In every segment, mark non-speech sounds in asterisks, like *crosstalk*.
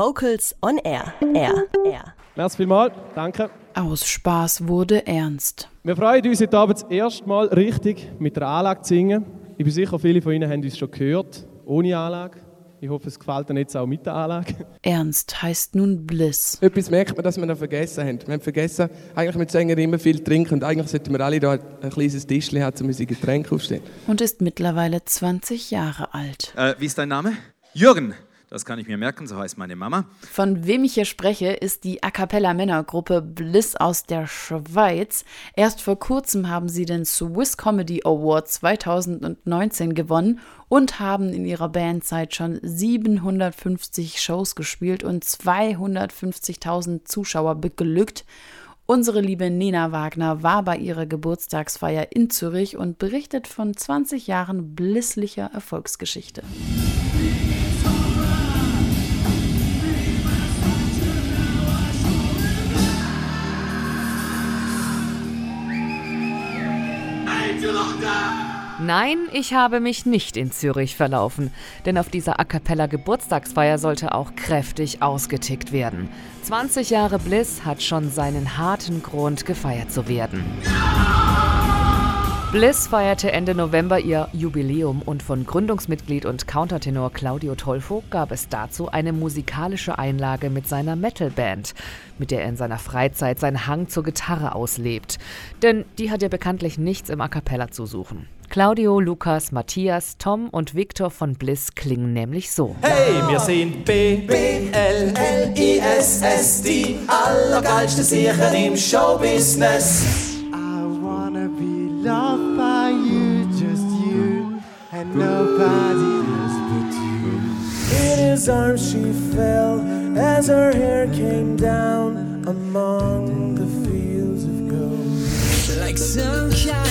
Vocals on Air. Air. Air. Merci vielmals. Danke. Aus Spaß wurde ernst. Wir freuen uns heute Abend das erste Mal richtig mit der Anlage zu singen. Ich bin sicher, viele von Ihnen haben uns schon gehört, ohne Anlage. Ich hoffe, es gefällt Ihnen jetzt auch mit der Anlage. Ernst heißt nun Bliss. Etwas merkt man, dass wir noch vergessen haben. Wir haben vergessen, eigentlich mit Sängern immer viel trinken und eigentlich sollten wir alle da ein kleines Tischchen haben, um unsere Getränke aufstehen. Und ist mittlerweile 20 Jahre alt. Äh, wie ist dein Name? Jürgen. Das kann ich mir merken, so heißt meine Mama. Von wem ich hier spreche, ist die A Cappella Männergruppe Bliss aus der Schweiz. Erst vor kurzem haben sie den Swiss Comedy Award 2019 gewonnen und haben in ihrer Bandzeit schon 750 Shows gespielt und 250.000 Zuschauer beglückt. Unsere liebe Nina Wagner war bei ihrer Geburtstagsfeier in Zürich und berichtet von 20 Jahren blisslicher Erfolgsgeschichte. Nein, ich habe mich nicht in Zürich verlaufen, denn auf dieser A cappella Geburtstagsfeier sollte auch kräftig ausgetickt werden. 20 Jahre Bliss hat schon seinen harten Grund gefeiert zu werden. Bliss feierte Ende November ihr Jubiläum und von Gründungsmitglied und Countertenor Claudio Tolfo gab es dazu eine musikalische Einlage mit seiner Metalband, mit der er in seiner Freizeit seinen Hang zur Gitarre auslebt. Denn die hat ja bekanntlich nichts im A cappella zu suchen. Claudio, Lukas, Matthias, Tom und Victor von Bliss klingen nämlich so. Hey, wir sind B, B, L, L, I, S, S, die allergeilste Sicher im Showbusiness. I wanna be loved by you, just you, and nobody else but you. In his arms she fell as her hair came down among the fields of gold. Like some kind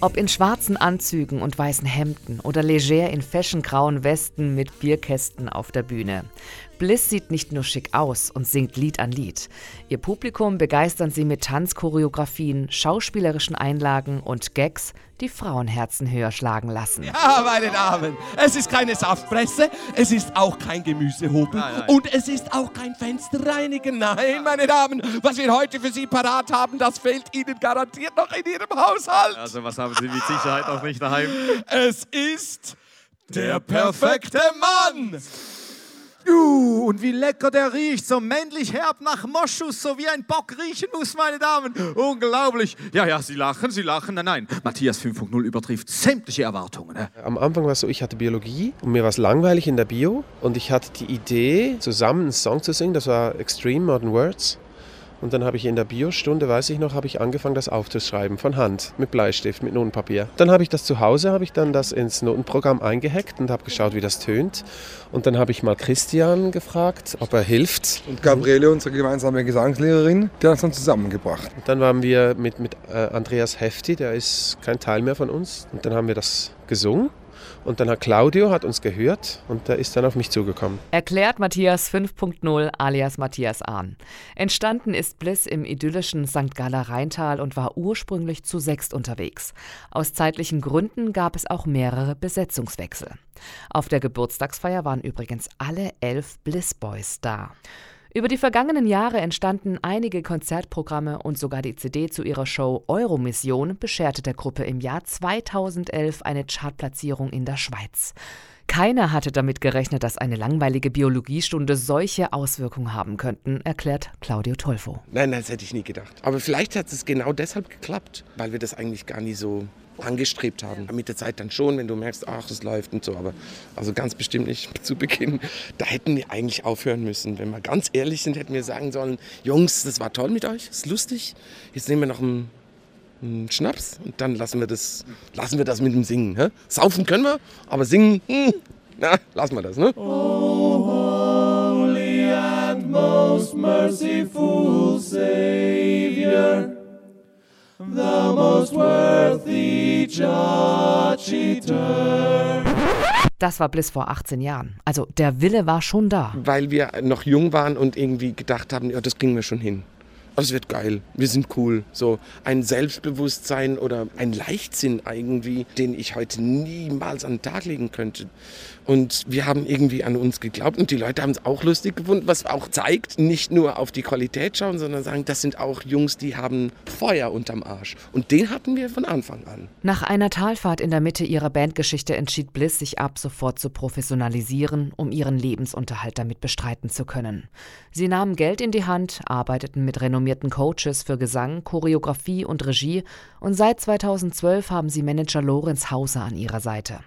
Ob in schwarzen Anzügen und weißen Hemden oder leger in fashiongrauen Westen mit Bierkästen auf der Bühne. Bliss sieht nicht nur schick aus und singt Lied an Lied. Ihr Publikum begeistern sie mit Tanzchoreografien, schauspielerischen Einlagen und Gags, die Frauenherzen höher schlagen lassen. Ja, meine Damen, es ist keine Saftpresse, es ist auch kein Gemüsehobel Nein, nein. und es ist auch kein Fensterreinigen. Nein, meine Damen, was wir heute für Sie parat haben, das fehlt Ihnen garantiert noch in Ihrem Haushalt. Also, was haben Sie mit Sicherheit noch nicht daheim? Es ist der perfekte Mann. Uh, und wie lecker der riecht, so männlich herb nach Moschus, so wie ein Bock riechen muss, meine Damen. Unglaublich. Ja, ja, Sie lachen, Sie lachen. Nein, nein. Matthias 5.0 übertrifft sämtliche Erwartungen. Ne? Am Anfang war es so, ich hatte Biologie und mir war es langweilig in der Bio und ich hatte die Idee, zusammen einen Song zu singen, das war Extreme Modern Words. Und dann habe ich in der Biostunde, weiß ich noch, habe ich angefangen, das aufzuschreiben, von Hand, mit Bleistift, mit Notenpapier. Dann habe ich das zu Hause, habe ich dann das ins Notenprogramm eingehackt und habe geschaut, wie das tönt. Und dann habe ich mal Christian gefragt, ob er hilft. Und Gabriele, unsere gemeinsame Gesangslehrerin, die hat uns dann zusammengebracht. Und dann waren wir mit, mit äh, Andreas Hefti, der ist kein Teil mehr von uns. Und dann haben wir das gesungen. Und dann hat Claudio hat uns gehört und der ist dann auf mich zugekommen. Erklärt Matthias 5.0 alias Matthias Ahn. Entstanden ist Bliss im idyllischen St. Galler Rheintal und war ursprünglich zu sechst unterwegs. Aus zeitlichen Gründen gab es auch mehrere Besetzungswechsel. Auf der Geburtstagsfeier waren übrigens alle elf Bliss Boys da. Über die vergangenen Jahre entstanden einige Konzertprogramme und sogar die CD zu ihrer Show Euromission bescherte der Gruppe im Jahr 2011 eine Chartplatzierung in der Schweiz. Keiner hatte damit gerechnet, dass eine langweilige Biologiestunde solche Auswirkungen haben könnten, erklärt Claudio Tolfo. Nein, das hätte ich nie gedacht. Aber vielleicht hat es genau deshalb geklappt, weil wir das eigentlich gar nie so angestrebt haben. Mit der Zeit dann schon, wenn du merkst, ach, es läuft und so, aber also ganz bestimmt nicht *laughs* zu Beginn. Da hätten wir eigentlich aufhören müssen. Wenn wir ganz ehrlich sind, hätten wir sagen sollen, Jungs, das war toll mit euch, ist lustig. Jetzt nehmen wir noch einen, einen Schnaps und dann lassen wir das, lassen wir das mit dem Singen. Hä? Saufen können wir, aber singen, hm, na, lassen wir das, ne? Oh, holy and most merciful Savior, the most worthy judge eternal. Das war Bliss vor 18 Jahren. Also der Wille war schon da. Weil wir noch jung waren und irgendwie gedacht haben, ja, das kriegen wir schon hin. Also es wird geil. Wir sind cool. So ein Selbstbewusstsein oder ein Leichtsinn irgendwie, den ich heute niemals an den Tag legen könnte. Und wir haben irgendwie an uns geglaubt und die Leute haben es auch lustig gefunden, was auch zeigt, nicht nur auf die Qualität schauen, sondern sagen, das sind auch Jungs, die haben Feuer unterm Arsch. Und den hatten wir von Anfang an. Nach einer Talfahrt in der Mitte ihrer Bandgeschichte entschied Bliss sich ab sofort zu professionalisieren, um ihren Lebensunterhalt damit bestreiten zu können. Sie nahmen Geld in die Hand, arbeiteten mit renommierten Coaches für Gesang, Choreografie und Regie und seit 2012 haben sie Manager Lorenz Hauser an ihrer Seite.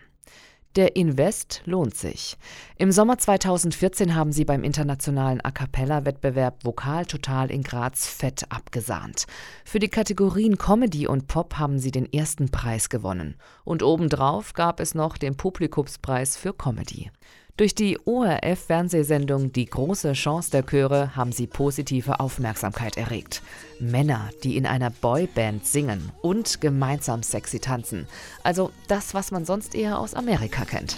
Der Invest lohnt sich. Im Sommer 2014 haben sie beim internationalen A cappella-Wettbewerb Vokal Total in Graz fett abgesahnt. Für die Kategorien Comedy und Pop haben sie den ersten Preis gewonnen. Und obendrauf gab es noch den Publikumspreis für Comedy. Durch die ORF-Fernsehsendung Die große Chance der Chöre haben sie positive Aufmerksamkeit erregt. Männer, die in einer Boyband singen und gemeinsam sexy tanzen. Also das, was man sonst eher aus Amerika kennt.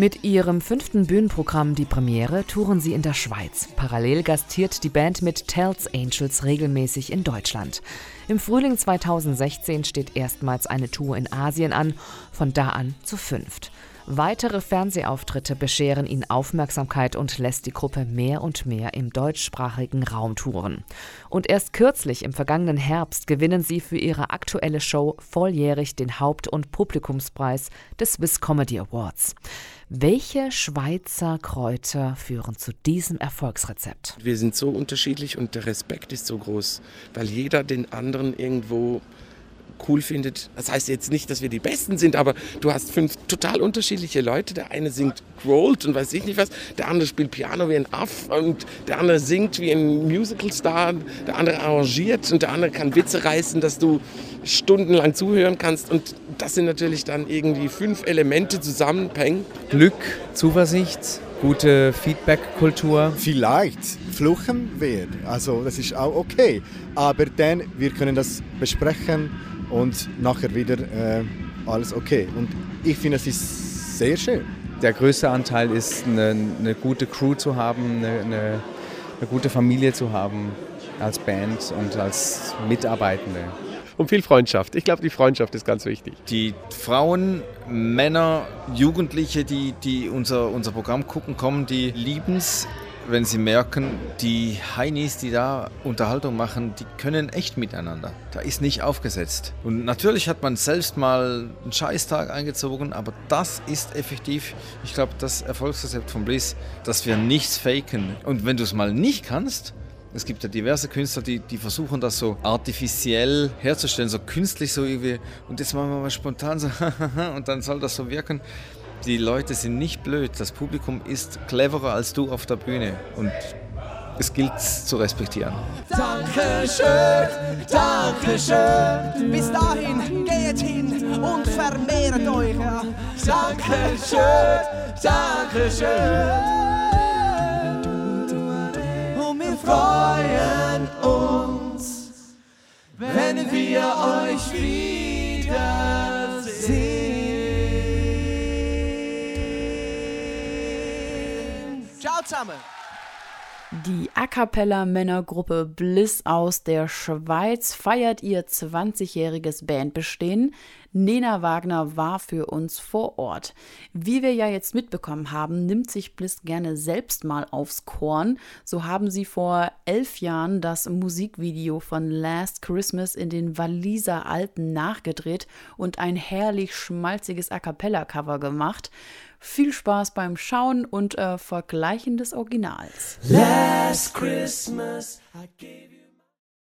Mit ihrem fünften Bühnenprogramm Die Premiere touren sie in der Schweiz. Parallel gastiert die Band mit Tells Angels regelmäßig in Deutschland. Im Frühling 2016 steht erstmals eine Tour in Asien an, von da an zu fünft. Weitere Fernsehauftritte bescheren ihnen Aufmerksamkeit und lässt die Gruppe mehr und mehr im deutschsprachigen Raum touren. Und erst kürzlich im vergangenen Herbst gewinnen sie für ihre aktuelle Show volljährig den Haupt- und Publikumspreis des Swiss Comedy Awards. Welche Schweizer Kräuter führen zu diesem Erfolgsrezept? Wir sind so unterschiedlich und der Respekt ist so groß, weil jeder den anderen irgendwo cool findet. Das heißt jetzt nicht, dass wir die Besten sind, aber du hast fünf total unterschiedliche Leute. Der eine singt growled und weiß ich nicht was, der andere spielt Piano wie ein Aff und der andere singt wie ein Musicalstar, der andere arrangiert und der andere kann Witze reißen, dass du stundenlang zuhören kannst und das sind natürlich dann irgendwie fünf Elemente zusammenhängen. Glück, Zuversicht, gute Feedback-Kultur. Vielleicht fluchen wir, also das ist auch okay, aber dann wir können das besprechen und nachher wieder äh, alles okay. Und ich finde, es ist sehr schön. Der größte Anteil ist, eine, eine gute Crew zu haben, eine, eine, eine gute Familie zu haben als Band und als Mitarbeitende. Und viel Freundschaft. Ich glaube, die Freundschaft ist ganz wichtig. Die Frauen, Männer, Jugendliche, die, die unser, unser Programm gucken, kommen, die lieben es, wenn sie merken, die Heinis, die da Unterhaltung machen, die können echt miteinander. Da ist nicht aufgesetzt. Und natürlich hat man selbst mal einen Scheißtag eingezogen, aber das ist effektiv, ich glaube, das Erfolgsrezept von Bliss, dass wir nichts faken. Und wenn du es mal nicht kannst, es gibt ja diverse Künstler, die, die versuchen das so artifiziell herzustellen, so künstlich so irgendwie. Und jetzt machen wir mal spontan so, *laughs* und dann soll das so wirken. Die Leute sind nicht blöd. Das Publikum ist cleverer als du auf der Bühne. Und es gilt zu respektieren. Dankeschön, Dankeschön. Bis dahin geht hin und vermehrt euch. Ja. Dankeschön, Dankeschön. Und wir freuen uns, wenn wir euch wiedersehen. Ciao zusammen. Die A cappella Männergruppe Bliss aus der Schweiz feiert ihr 20-jähriges Bandbestehen. Nena Wagner war für uns vor Ort. Wie wir ja jetzt mitbekommen haben, nimmt sich Bliss gerne selbst mal aufs Korn. So haben sie vor elf Jahren das Musikvideo von Last Christmas in den Walliser Alpen nachgedreht und ein herrlich schmalziges A cappella Cover gemacht. Viel Spaß beim Schauen und äh, Vergleichen des Originals. Last Christmas I gave you